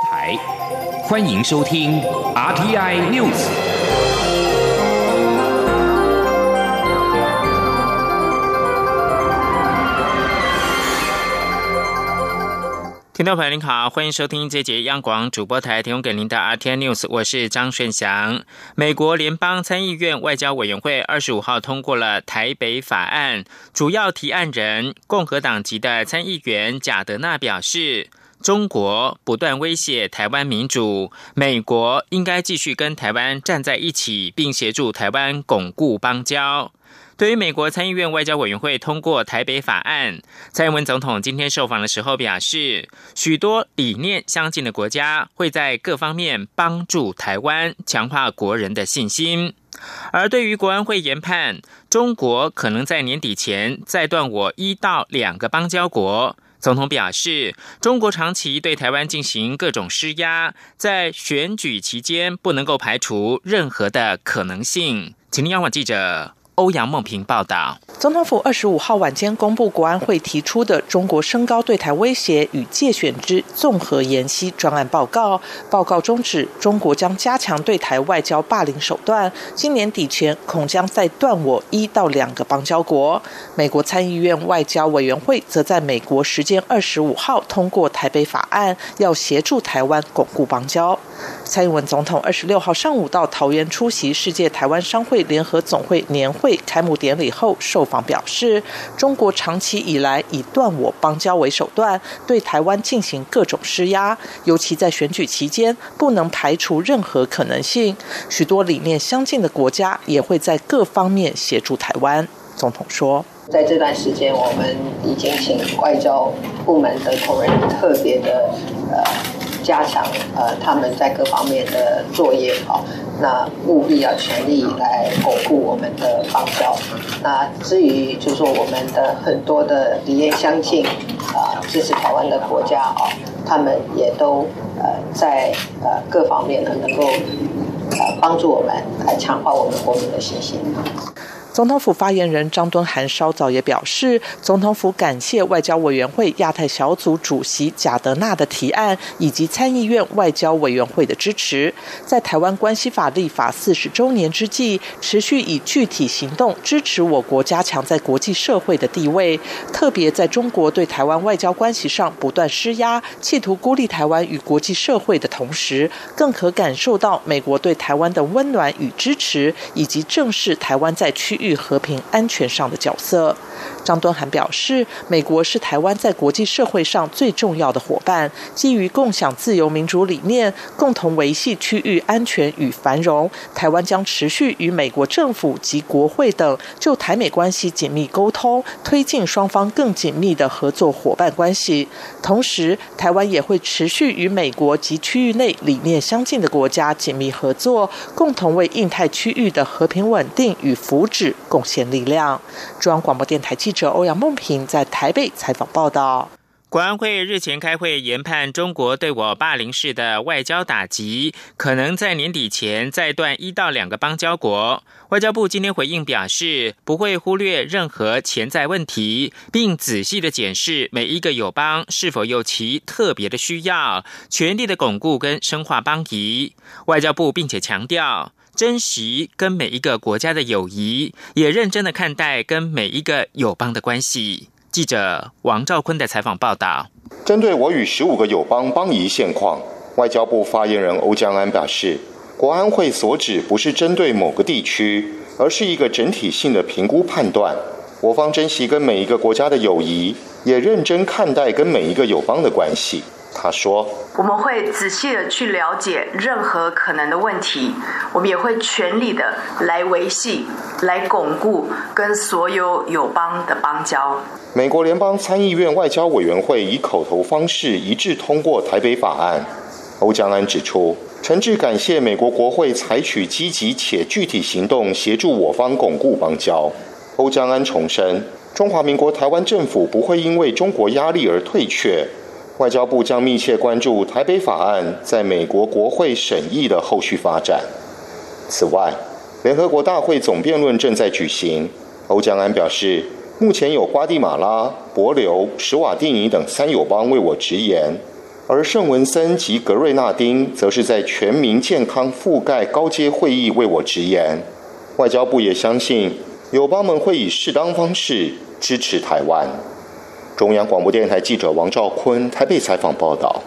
台，欢迎收听 RTI News。听众朋友您好，欢迎收听这节央广主播台提供给您的 RTI News，我是张顺祥。美国联邦参议院外交委员会二十五号通过了台北法案，主要提案人共和党籍的参议员贾德纳表示，中国不断威胁台湾民主，美国应该继续跟台湾站在一起，并协助台湾巩固邦交。对于美国参议院外交委员会通过台北法案，蔡英文总统今天受访的时候表示，许多理念相近的国家会在各方面帮助台湾，强化国人的信心。而对于国安会研判，中国可能在年底前再断我一到两个邦交国，总统表示，中国长期对台湾进行各种施压，在选举期间不能够排除任何的可能性。请听央广记者。欧阳梦平报道。总统府二十五号晚间公布国安会提出的中国升高对台威胁与借选之综合研析专案报告。报告中指，中国将加强对台外交霸凌手段，今年底前恐将再断我一到两个邦交国。美国参议院外交委员会则在美国时间二十五号通过台北法案，要协助台湾巩固邦交。蔡英文总统二十六号上午到桃园出席世界台湾商会联合总会年会开幕典礼后受访。表示，中国长期以来以断我邦交为手段，对台湾进行各种施压，尤其在选举期间，不能排除任何可能性。许多理念相近的国家也会在各方面协助台湾。总统说，在这段时间，我们已经请外交部门的同仁特别的呃。加强呃他们在各方面的作业啊，那务必要全力来巩固我们的邦交。那至于就是说我们的很多的理念相近啊，支持台湾的国家啊，他们也都呃在呃各方面呢能够呃帮助我们来强化我们国民的信心。总统府发言人张敦涵稍早也表示，总统府感谢外交委员会亚太小组主席贾德纳的提案，以及参议院外交委员会的支持，在台湾关系法立法四十周年之际，持续以具体行动支持我国加强在国际社会的地位，特别在中国对台湾外交关系上不断施压，企图孤立台湾与国际社会的同时，更可感受到美国对台湾的温暖与支持，以及正视台湾在区域。与和平安全上的角色，张敦涵表示，美国是台湾在国际社会上最重要的伙伴，基于共享自由民主理念，共同维系区域安全与繁荣。台湾将持续与美国政府及国会等就台美关系紧密沟通，推进双方更紧密的合作伙伴关系。同时，台湾也会持续与美国及区域内理念相近的国家紧密合作，共同为印太区域的和平稳定与福祉。贡献力量。中央广播电台记者欧阳梦平在台北采访报道。国安会日前开会研判中国对我霸凌式的外交打击，可能在年底前再断一到两个邦交国。外交部今天回应表示，不会忽略任何潜在问题，并仔细的检视每一个友邦是否有其特别的需要，全力的巩固跟深化邦谊。外交部并且强调。珍惜跟每一个国家的友谊，也认真的看待跟每一个友邦的关系。记者王兆坤的采访报道。针对我与十五个友邦邦谊现况，外交部发言人欧江安表示，国安会所指不是针对某个地区，而是一个整体性的评估判断。我方珍惜跟每一个国家的友谊，也认真看待跟每一个友邦的关系。他说：“我们会仔细的去了解任何可能的问题，我们也会全力的来维系、来巩固跟所有友邦的邦交。”美国联邦参议院外交委员会以口头方式一致通过台北法案。欧江安指出，诚挚感谢美国国会采取积极且具体行动协助我方巩固邦交。欧江安重申，中华民国台湾政府不会因为中国压力而退却。外交部将密切关注台北法案在美国国会审议的后续发展。此外，联合国大会总辩论正在举行。欧江安表示，目前有瓜地马拉、博留、史瓦蒂尼等三友邦为我直言，而圣文森及格瑞纳丁则是在全民健康覆盖高阶会议为我直言，外交部也相信友邦们会以适当方式支持台湾。中央广播电台记者王兆坤台北采访报道。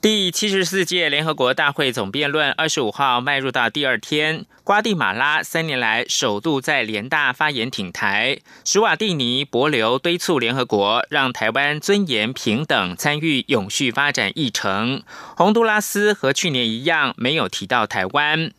第七十四届联合国大会总辩论二十五号迈入到第二天，瓜地马拉三年来首度在联大发言挺台，史瓦蒂尼博流敦促联合国让台湾尊严平等参与永续发展议程。洪都拉斯和去年一样没有提到台湾。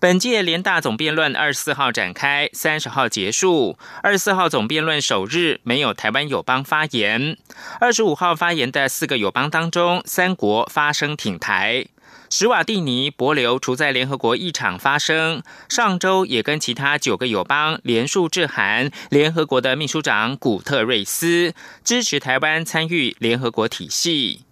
本届联大总辩论二十四号展开，三十号结束。二十四号总辩论首日没有台湾友邦发言。二十五号发言的四个友邦当中，三国发声挺台。史瓦蒂尼博流除在联合国议场发声，上周也跟其他九个友邦联署致函联合国的秘书长古特瑞斯，支持台湾参与联合国体系。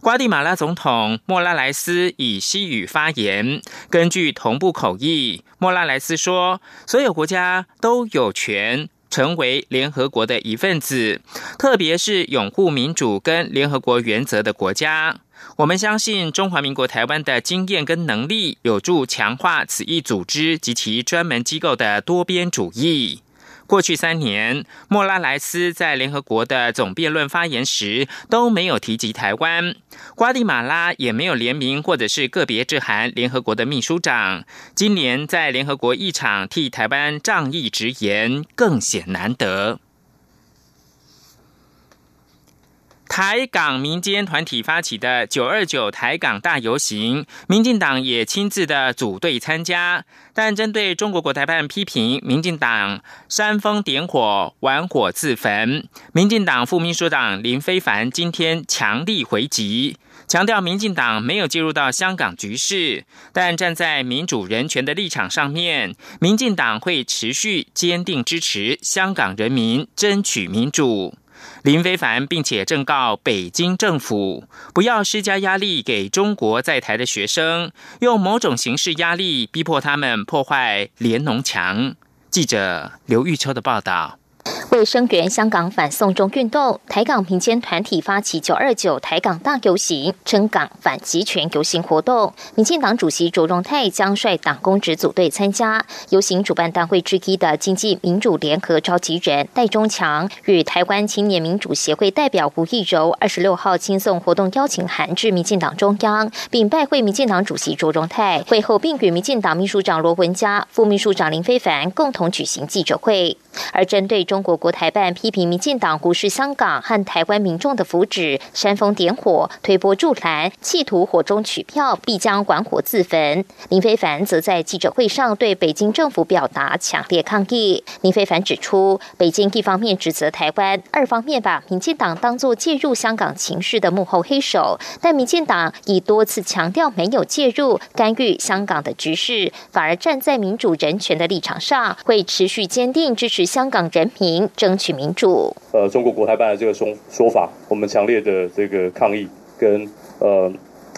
瓜地马拉总统莫拉莱斯以西语发言。根据同步口译，莫拉莱斯说：“所有国家都有权成为联合国的一份子，特别是拥护民主跟联合国原则的国家。我们相信中华民国台湾的经验跟能力，有助强化此一组织及其专门机构的多边主义。”过去三年，莫拉莱斯在联合国的总辩论发言时都没有提及台湾，瓜地马拉也没有联名或者是个别致函联合国的秘书长。今年在联合国议场替台湾仗义直言，更显难得。台港民间团体发起的九二九台港大游行，民进党也亲自的组队参加。但针对中国国台办批评民进党煽风点火、玩火自焚，民进党副秘书长林非凡今天强力回击，强调民进党没有介入到香港局势，但站在民主人权的立场上面，民进党会持续坚定支持香港人民争取民主。林非凡，并且正告北京政府不要施加压力给中国在台的学生，用某种形式压力逼迫他们破坏联农墙。记者刘玉秋的报道。为声援香港反送中运动，台港民间团体发起“九二九台港大游行”，称港反集权游行活动。民进党主席卓荣泰将率党公职组队参加游行。主办单位之一的经济民主联合召集人戴中强与台湾青年民主协会代表吴义柔二十六号亲送活动邀请函至民进党中央，并拜会民进党主席卓荣泰。会后，并与民进党秘书长罗文嘉、副秘书长林非凡共同举行记者会。而针对中中国国台办批评民进党忽视香港和台湾民众的福祉，煽风点火、推波助澜，企图火中取票，必将玩火自焚。林非凡则在记者会上对北京政府表达强烈抗议。林非凡指出，北京一方面指责台湾，二方面把民进党当作介入香港情势的幕后黑手，但民进党已多次强调没有介入干预香港的局势，反而站在民主人权的立场上，会持续坚定支持。香港人平争取民主。呃，中国国台办的这个说说法，我们强烈的这个抗议跟呃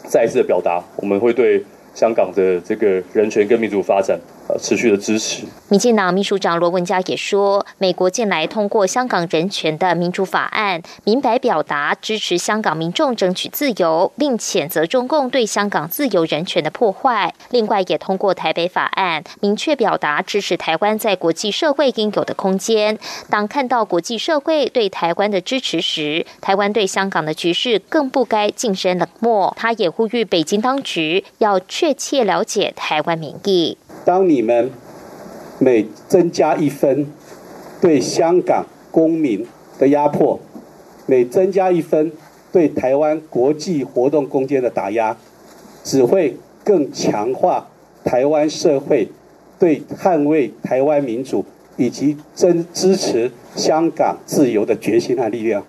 再一次的表达，我们会对香港的这个人权跟民主发展。持续的支持。民进党秘书长罗文嘉也说，美国近来通过香港人权的民主法案，明白表达支持香港民众争取自由，并谴责中共对香港自由人权的破坏。另外，也通过台北法案，明确表达支持台湾在国际社会应有的空间。当看到国际社会对台湾的支持时，台湾对香港的局势更不该晋升冷漠。他也呼吁北京当局要确切了解台湾民意。当你们每增加一分对香港公民的压迫，每增加一分对台湾国际活动空间的打压，只会更强化台湾社会对捍卫台湾民主以及真支持香港自由的决心和力量。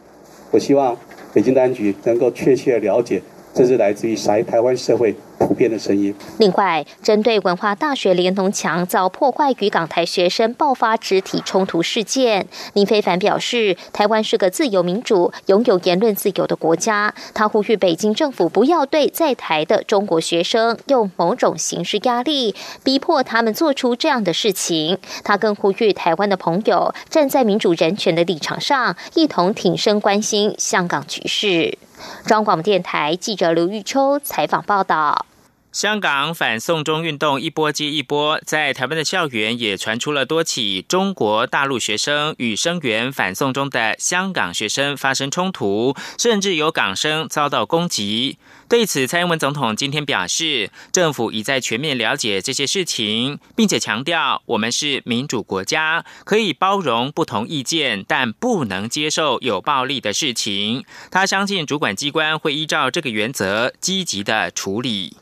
我希望北京当局能够确切了解，这是来自于台台湾社会。普遍的声音。另外，针对文化大学连同墙遭破坏与港台学生爆发肢体冲突事件，林非凡表示，台湾是个自由民主、拥有言论自由的国家。他呼吁北京政府不要对在台的中国学生用某种形式压力，逼迫他们做出这样的事情。他更呼吁台湾的朋友站在民主人权的立场上，一同挺身关心香港局势。中广电台记者刘玉秋采访报道。香港反送中运动一波接一波，在台湾的校园也传出了多起中国大陆学生与声援反送中的香港学生发生冲突，甚至有港生遭到攻击。对此，蔡英文总统今天表示，政府已在全面了解这些事情，并且强调我们是民主国家，可以包容不同意见，但不能接受有暴力的事情。他相信主管机关会依照这个原则积极的处理。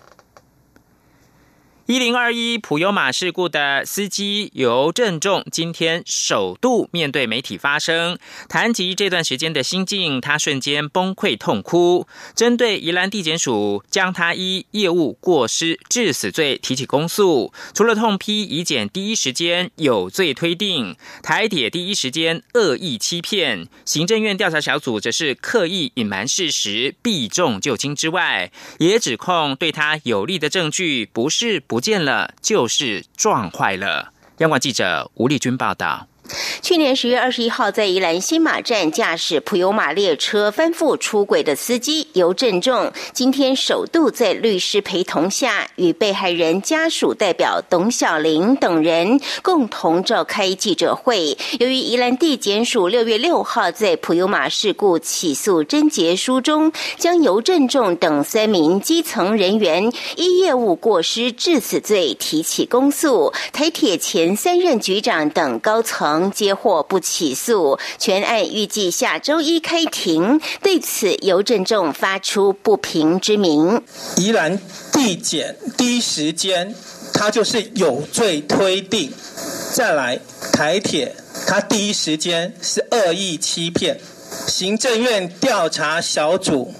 一零二一普悠马事故的司机尤振仲今天首度面对媒体发声，谈及这段时间的心境，他瞬间崩溃痛哭。针对宜兰地检署将他依业务过失致死罪提起公诉，除了痛批乙检第一时间有罪推定，台铁第一时间恶意欺骗，行政院调查小组则是刻意隐瞒事实、避重就轻之外，也指控对他有利的证据不是不。不见了，就是撞坏了。央广记者吴丽君报道。去年十月二十一号，在宜兰新马站驾驶普悠马列车翻覆出轨的司机尤振仲，今天首度在律师陪同下，与被害人家属代表董小玲等人共同召开记者会。由于宜兰地检署六月六号在普悠马事故起诉侦结书中，将尤振仲等三名基层人员依业务过失致死罪提起公诉，台铁前三任局长等高层。接获不起诉，全案预计下周一开庭。对此，尤振仲发出不平之名。宜兰地检第一时间，他就是有罪推定；再来台铁，他第一时间是恶意欺骗。行政院调查小组。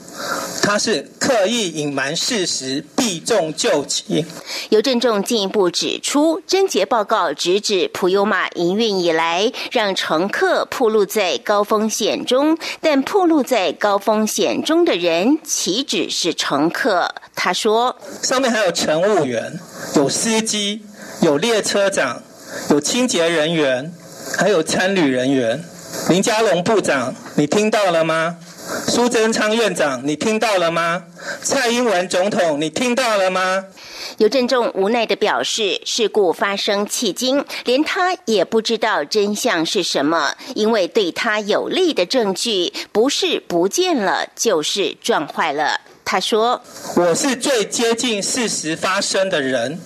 他是刻意隐瞒事实，避重就轻。尤振仲进一步指出，侦结报告直指普悠玛营运以来，让乘客暴露在高风险中，但暴露在高风险中的人岂止是乘客？他说，上面还有乘务员、有司机、有列车长、有清洁人员，还有参旅人员。林佳龙部长，你听到了吗？苏贞昌院长，你听到了吗？蔡英文总统，你听到了吗？尤振仲无奈的表示，事故发生迄今，连他也不知道真相是什么，因为对他有利的证据不是不见了，就是撞坏了。他说：“我是最接近事实发生的人，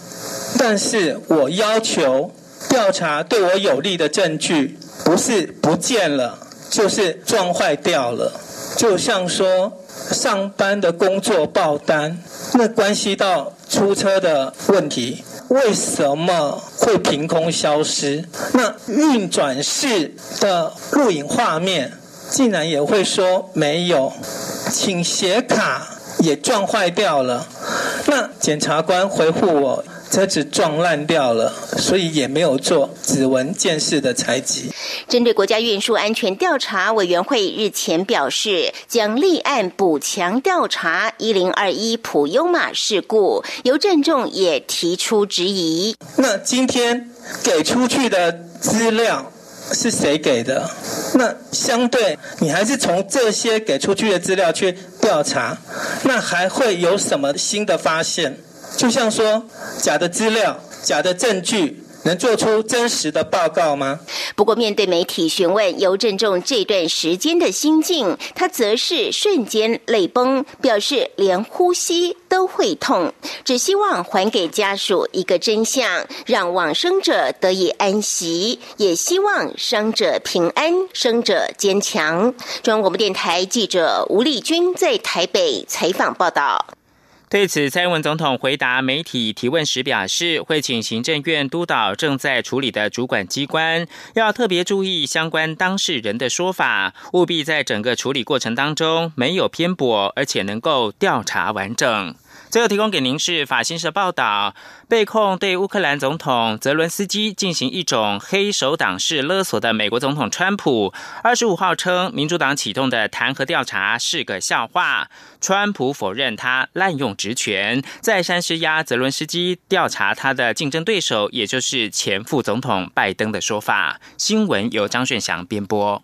但是我要求调查对我有利的证据，不是不见了，就是撞坏掉了。”就像说上班的工作报单，那关系到出车的问题，为什么会凭空消失？那运转室的录影画面，竟然也会说没有，请写卡也撞坏掉了。那检察官回复我。车子撞烂掉了，所以也没有做指纹鉴识的采集。针对国家运输安全调查委员会日前表示，将立案补强调查一零二一普优马事故，尤振仲也提出质疑。那今天给出去的资料是谁给的？那相对你还是从这些给出去的资料去调查，那还会有什么新的发现？就像说，假的资料、假的证据，能做出真实的报告吗？不过，面对媒体询问尤振中这段时间的心境，他则是瞬间泪崩，表示连呼吸都会痛，只希望还给家属一个真相，让往生者得以安息，也希望伤者平安，生者坚强。中央广播电台记者吴丽君在台北采访报道。对此，蔡英文总统回答媒体提问时表示，会请行政院督导正在处理的主管机关，要特别注意相关当事人的说法，务必在整个处理过程当中没有偏颇，而且能够调查完整。最后提供给您是法新社报道，被控对乌克兰总统泽伦斯基进行一种黑手党式勒索的美国总统川普，二十五号称民主党启动的弹劾调查是个笑话。川普否认他滥用职权，再三施压泽伦斯基调查他的竞争对手，也就是前副总统拜登的说法。新闻由张炫祥编播。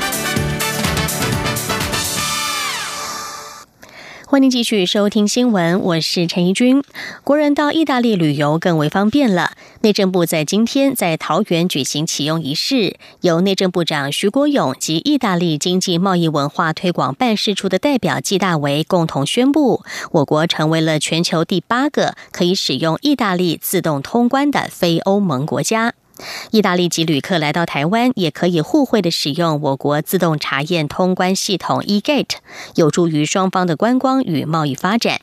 欢迎继续收听新闻，我是陈怡君。国人到意大利旅游更为方便了。内政部在今天在桃园举行启用仪式，由内政部长徐国勇及意大利经济贸易文化推广办事处的代表季大为共同宣布，我国成为了全球第八个可以使用意大利自动通关的非欧盟国家。意大利籍旅客来到台湾，也可以互惠的使用我国自动查验通关系统 eGate，有助于双方的观光与贸易发展。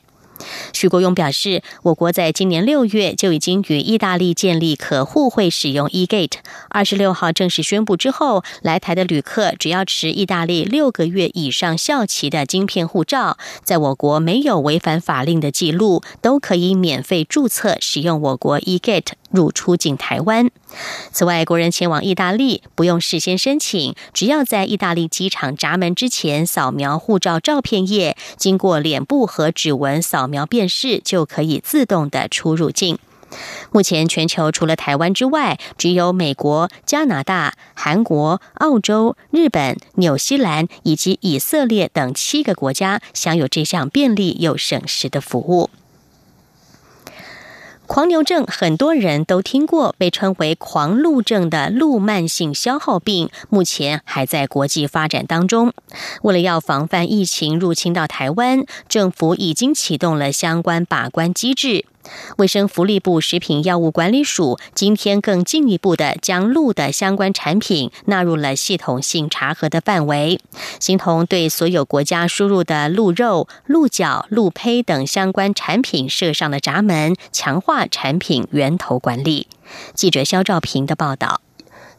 徐国勇表示，我国在今年六月就已经与意大利建立可互惠使用 eGate。二十六号正式宣布之后，来台的旅客只要持意大利六个月以上效期的晶片护照，在我国没有违反法令的记录，都可以免费注册使用我国 eGate 入出境台湾。此外，国人前往意大利不用事先申请，只要在意大利机场闸门之前扫描护照照片页，经过脸部和指纹扫描辨识，就可以自动的出入境。目前，全球除了台湾之外，只有美国、加拿大、韩国、澳洲、日本、纽西兰以及以色列等七个国家享有这项便利又省时的服务。狂牛症很多人都听过，被称为狂鹿症的鹿慢性消耗病，目前还在国际发展当中。为了要防范疫情入侵到台湾，政府已经启动了相关把关机制。卫生福利部食品药物管理署今天更进一步的将鹿的相关产品纳入了系统性查核的范围，形同对所有国家输入的鹿肉、鹿角、鹿胚等相关产品设上了闸门，强化产品源头管理。记者肖兆平的报道。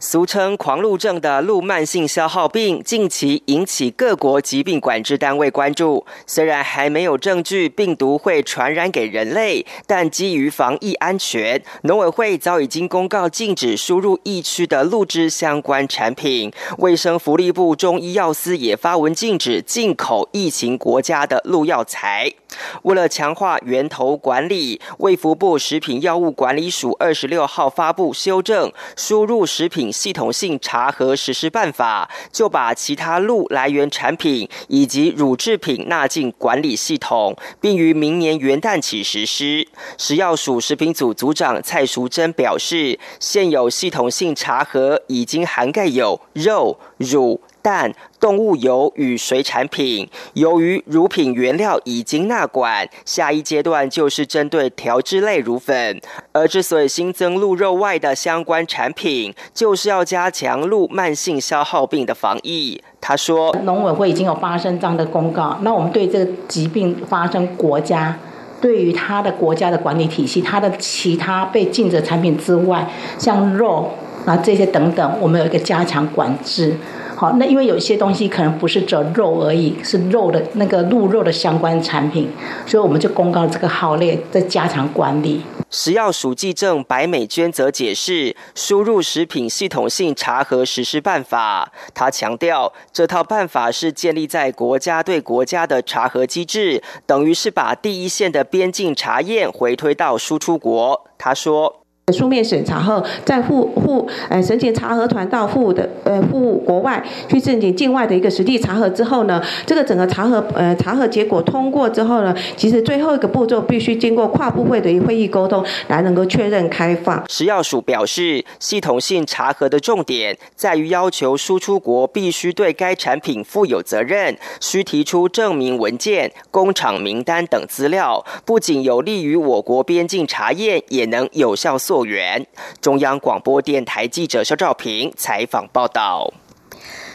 俗称狂鹿症的鹿慢性消耗病，近期引起各国疾病管制单位关注。虽然还没有证据病毒会传染给人类，但基于防疫安全，农委会早已经公告禁止输入疫区的鹿只相关产品。卫生福利部中医药司也发文禁止进口疫情国家的鹿药材。为了强化源头管理，卫福部食品药物管理署二十六号发布修正输入食品。系统性查核实施办法就把其他鹿来源产品以及乳制品纳进管理系统，并于明年元旦起实施。食药署食品组组长蔡淑珍表示，现有系统性查核已经涵盖有肉、乳。蛋、动物油与水产品，由于乳品原料已经纳管，下一阶段就是针对调制类乳粉。而之所以新增鹿肉外的相关产品，就是要加强鹿慢性消耗病的防疫。他说，农委会已经有发生这样的公告，那我们对这个疾病发生国家对于它的国家的管理体系，它的其他被禁止产品之外，像肉啊这些等等，我们有一个加强管制。好，那因为有一些东西可能不是只肉而已，是肉的那个鹿肉的相关产品，所以我们就公告这个号列，在加强管理。食药署记证白美娟则解释输入食品系统性查核实施办法，他强调这套办法是建立在国家对国家的查核机制，等于是把第一线的边境查验回推到输出国。他说。书面审查后，在赴赴呃申请查核团到赴的呃赴国外去申请境外的一个实地查核之后呢，这个整个查核呃查核结果通过之后呢，其实最后一个步骤必须经过跨部会的会议沟通，来能够确认开放。食药署表示，系统性查核的重点在于要求输出国必须对该产品负有责任，需提出证明文件、工厂名单等资料，不仅有利于我国边境查验，也能有效作。员中央广播电台记者肖兆平采访报道。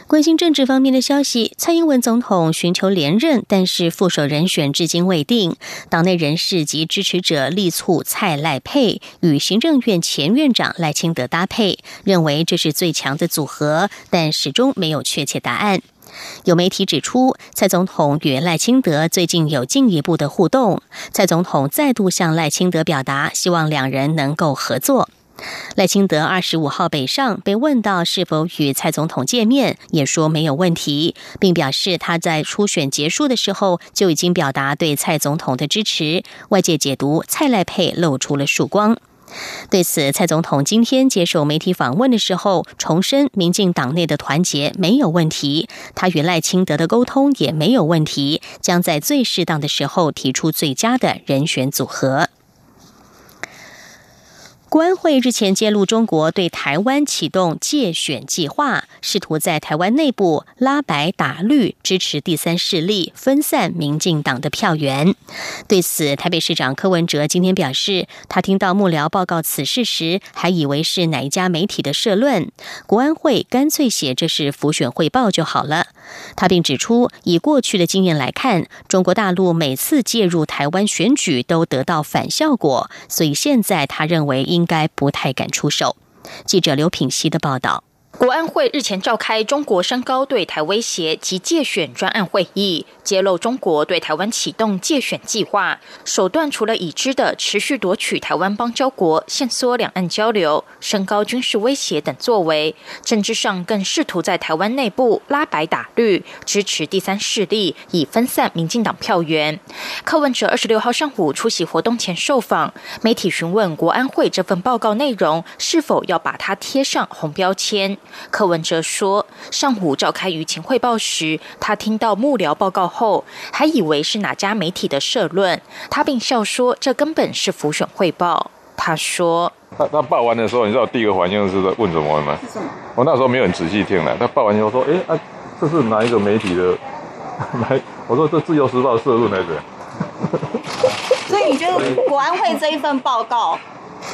关心政治方面的消息，蔡英文总统寻求连任，但是副手人选至今未定。党内人士及支持者力促蔡赖配与行政院前院长赖清德搭配，认为这是最强的组合，但始终没有确切答案。有媒体指出，蔡总统与赖清德最近有进一步的互动，蔡总统再度向赖清德表达希望两人能够合作。赖清德二十五号北上，被问到是否与蔡总统见面，也说没有问题，并表示他在初选结束的时候就已经表达对蔡总统的支持。外界解读蔡赖配露出了曙光。对此，蔡总统今天接受媒体访问的时候，重申民进党内的团结没有问题，他与赖清德的沟通也没有问题，将在最适当的时候提出最佳的人选组合。国安会日前揭露，中国对台湾启动借选计划，试图在台湾内部拉白打绿，支持第三势力，分散民进党的票源。对此，台北市长柯文哲今天表示，他听到幕僚报告此事时，还以为是哪一家媒体的社论，国安会干脆写这是浮选汇报就好了。他并指出，以过去的经验来看，中国大陆每次介入台湾选举都得到反效果，所以现在他认为应该不太敢出手。记者刘品熙的报道。国安会日前召开中国升高对台威胁及借选专案会议，揭露中国对台湾启动借选计划手段，除了已知的持续夺取台湾邦交国、限缩两岸交流、升高军事威胁等作为，政治上更试图在台湾内部拉白打绿，支持第三势力，以分散民进党票源。柯文哲二十六号上午出席活动前受访，媒体询问国安会这份报告内容是否要把它贴上红标签。柯文哲说，上午召开舆情汇报时，他听到幕僚报告后，还以为是哪家媒体的社论，他并笑说，这根本是浮选汇报。他说，他他报完的时候，你知道第一个反应是在问什么吗？我那时候没有很仔细听了，他报完以后说，哎啊，这是哪一个媒体的？来，我说这自由时报社论来着。所以你觉得国安会这一份报告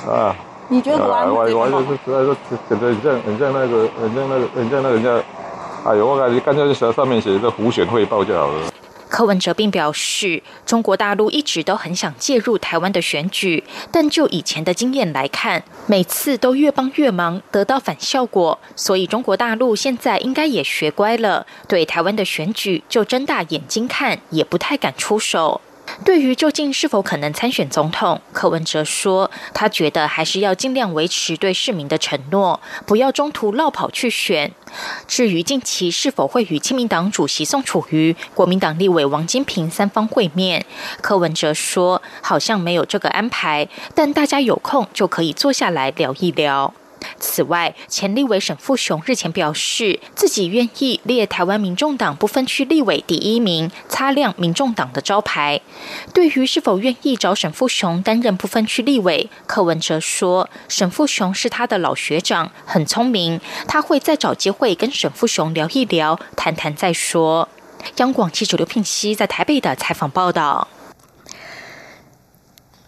啊？你觉得国安会我就是实在是，觉得很像很像那个很像那个很像那个人家，哎呦，我感觉干脆就写上面写个胡选汇报就好了。柯文哲并表示，中国大陆一直都很想介入台湾的选举，但就以前的经验来看，每次都越帮越忙，得到反效果。所以中国大陆现在应该也学乖了，对台湾的选举就睁大眼睛看，也不太敢出手。对于究竟是否可能参选总统，柯文哲说，他觉得还是要尽量维持对市民的承诺，不要中途落跑去选。至于近期是否会与亲民党主席宋楚瑜、国民党立委王金平三方会面，柯文哲说，好像没有这个安排，但大家有空就可以坐下来聊一聊。此外，前立委沈富雄日前表示，自己愿意列台湾民众党不分区立委第一名，擦亮民众党的招牌。对于是否愿意找沈富雄担任不分区立委，柯文哲说，沈富雄是他的老学长，很聪明，他会再找机会跟沈富雄聊一聊，谈谈再说。央广记者刘聘熙在台北的采访报道。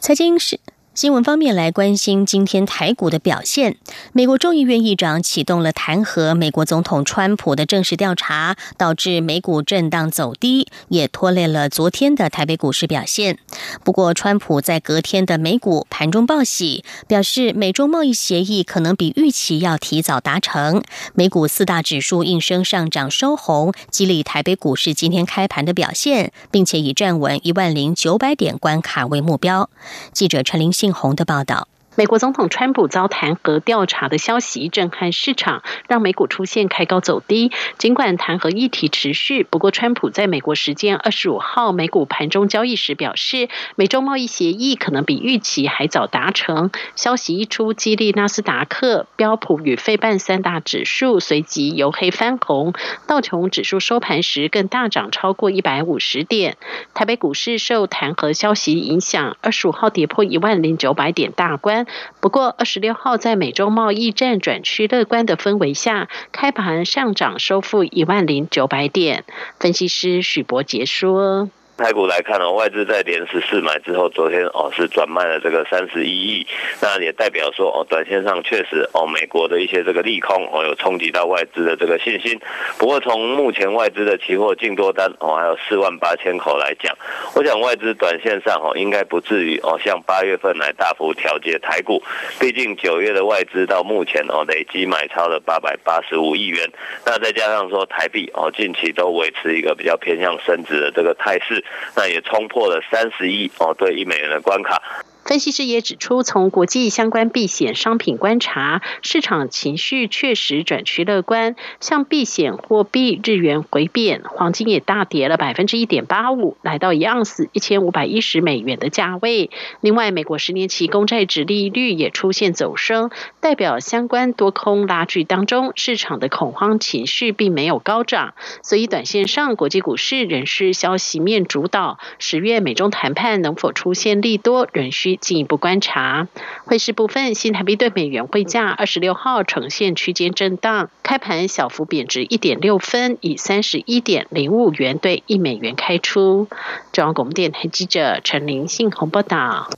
财经是。新闻方面来关心今天台股的表现。美国众议院议长启动了弹劾美国总统川普的正式调查，导致美股震荡走低，也拖累了昨天的台北股市表现。不过，川普在隔天的美股盘中报喜，表示美中贸易协议可能比预期要提早达成。美股四大指数应声上涨收红，激励台北股市今天开盘的表现，并且以站稳一万零九百点关卡为目标。记者陈林。信宏的报道。美国总统川普遭弹劾调查的消息震撼市场，让美股出现开高走低。尽管弹劾议题持续，不过川普在美国时间二十五号美股盘中交易时表示，美洲贸易协议可能比预期还早达成。消息一出，激励纳斯达克、标普与费半三大指数随即由黑翻红，道琼指数收盘时更大涨超过一百五十点。台北股市受弹劾消息影响，二十五号跌破一万零九百点大关。不过，二十六号在美洲贸易战转趋乐观的氛围下，开盘上涨收复一万零九百点。分析师许博杰说。台股来看呢，外资在连十四买之后，昨天哦是转卖了这个三十一亿，那也代表说哦，短线上确实哦，美国的一些这个利空哦，有冲击到外资的这个信心。不过从目前外资的期货净多单哦，还有四万八千口来讲，我想外资短线上哦，应该不至于哦，像八月份来大幅调节台股。毕竟九月的外资到目前哦，累计买超了八百八十五亿元，那再加上说台币哦，近期都维持一个比较偏向升值的这个态势。那也冲破了三十亿哦，对一美元的关卡。分析师也指出，从国际相关避险商品观察，市场情绪确实转趋乐观。像避险货币日元回贬，黄金也大跌了百分之一点八五，来到一盎司一千五百一十美元的价位。另外，美国十年期公债值利率也出现走升，代表相关多空拉锯当中，市场的恐慌情绪并没有高涨。所以，短线上国际股市仍是消息面主导。十月美中谈判能否出现利多，仍需。进一步观察，汇市部分，新台币对美元汇价二十六号呈现区间震荡，开盘小幅贬值一点六分，以三十一点零五元兑一美元开出。中央广播电台记者陈玲信鸿报道。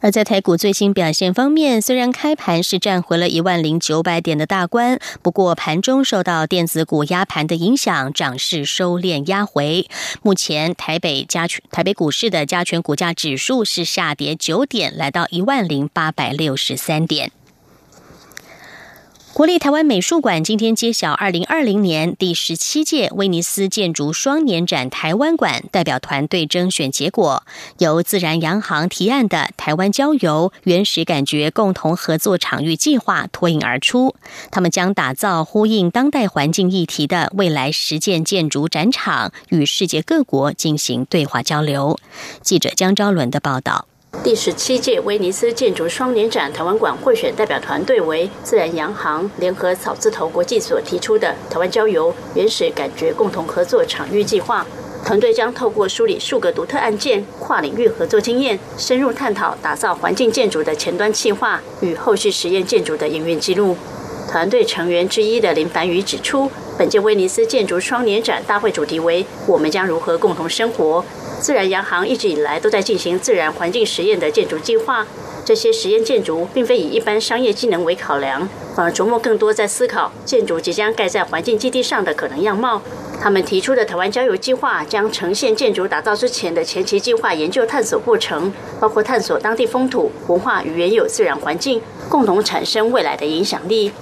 而在台股最新表现方面，虽然开盘是站回了一万零九百点的大关，不过盘中受到电子股压盘的影响，涨势收敛压回。目前台北加权台北股市的加权股价指数是下跌九点，来到一万零八百六十三点。国立台湾美术馆今天揭晓二零二零年第十七届威尼斯建筑双年展台湾馆代表团队征选结果，由自然洋行提案的台湾郊游原始感觉共同合作场域计划脱颖而出。他们将打造呼应当代环境议题的未来实践建筑展场，与世界各国进行对话交流。记者江昭伦的报道。第十七届威尼斯建筑双年展台湾馆会选代表团队为自然洋行联合草字头国际所提出的台湾郊游原始感觉共同合作场域计划。团队将透过梳理数个独特案件、跨领域合作经验，深入探讨打造环境建筑的前端计划与后续实验建筑的营运记录。团队成员之一的林凡宇指出，本届威尼斯建筑双年展大会主题为“我们将如何共同生活”。自然洋行一直以来都在进行自然环境实验的建筑计划，这些实验建筑并非以一般商业机能为考量，反而琢磨更多在思考建筑即将盖在环境基地上的可能样貌。他们提出的台湾郊游计划将呈现建筑打造之前的前期计划研究探索过程，包括探索当地风土文化与原有自然环境，共同产生未来的影响力。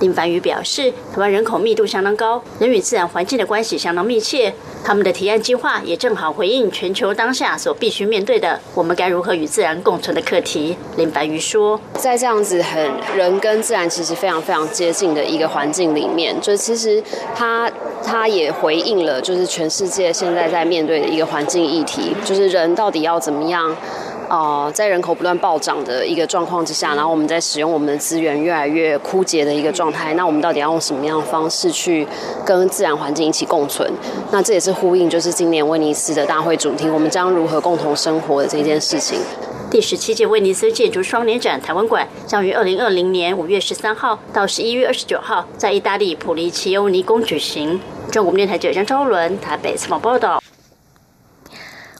林凡宇表示，台湾人口密度相当高，人与自然环境的关系相当密切。他们的提案计划也正好回应全球当下所必须面对的“我们该如何与自然共存”的课题。林白瑜说，在这样子很人跟自然其实非常非常接近的一个环境里面，就其实他他也回应了，就是全世界现在在面对的一个环境议题，就是人到底要怎么样。哦，在人口不断暴涨的一个状况之下，然后我们在使用我们的资源越来越枯竭的一个状态，那我们到底要用什么样的方式去跟自然环境一起共存？那这也是呼应，就是今年威尼斯的大会主题，我们将如何共同生活的这件事情。第十七届威尼斯建筑双年展台湾馆将于二零二零年五月十三号到十一月二十九号在意大利普利奇欧尼宫举行。中国电台记者张伦台北采访报道。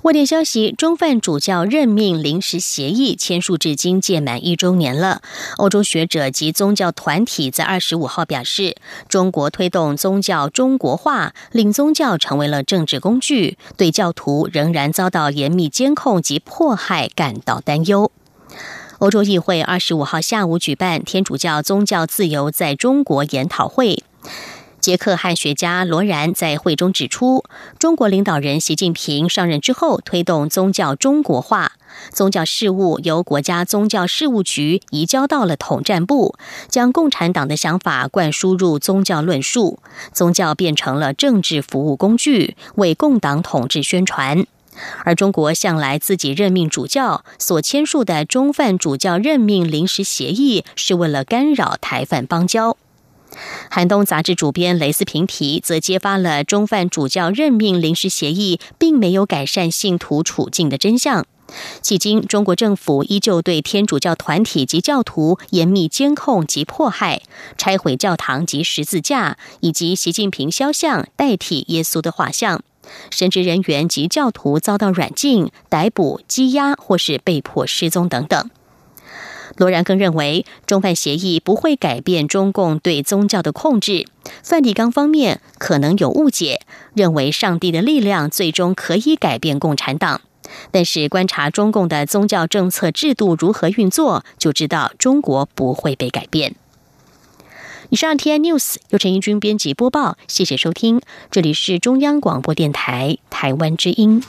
外电消息：中范主教任命临时协议签署至今届满一周年了。欧洲学者及宗教团体在二十五号表示，中国推动宗教中国化，令宗教成为了政治工具，对教徒仍然遭到严密监控及迫害感到担忧。欧洲议会二十五号下午举办天主教宗教自由在中国研讨会。捷克汉学家罗然在会中指出，中国领导人习近平上任之后，推动宗教中国化，宗教事务由国家宗教事务局移交到了统战部，将共产党的想法灌输入宗教论述，宗教变成了政治服务工具，为共党统治宣传。而中国向来自己任命主教，所签署的中范主教任命临时协议，是为了干扰台范邦交。寒冬杂志主编雷斯平提则揭发了中范主教任命临时协议并没有改善信徒处境的真相。迄今，中国政府依旧对天主教团体及教徒严密监控及迫害，拆毁教堂及十字架，以及习近平肖像代替耶稣的画像。神职人员及教徒遭到软禁、逮捕、羁押或是被迫失踪等等。罗然更认为，中梵协议不会改变中共对宗教的控制。梵蒂冈方面可能有误解，认为上帝的力量最终可以改变共产党。但是观察中共的宗教政策制度如何运作，就知道中国不会被改变。以上 T I News 由陈义军编辑播报，谢谢收听，这里是中央广播电台台湾之音。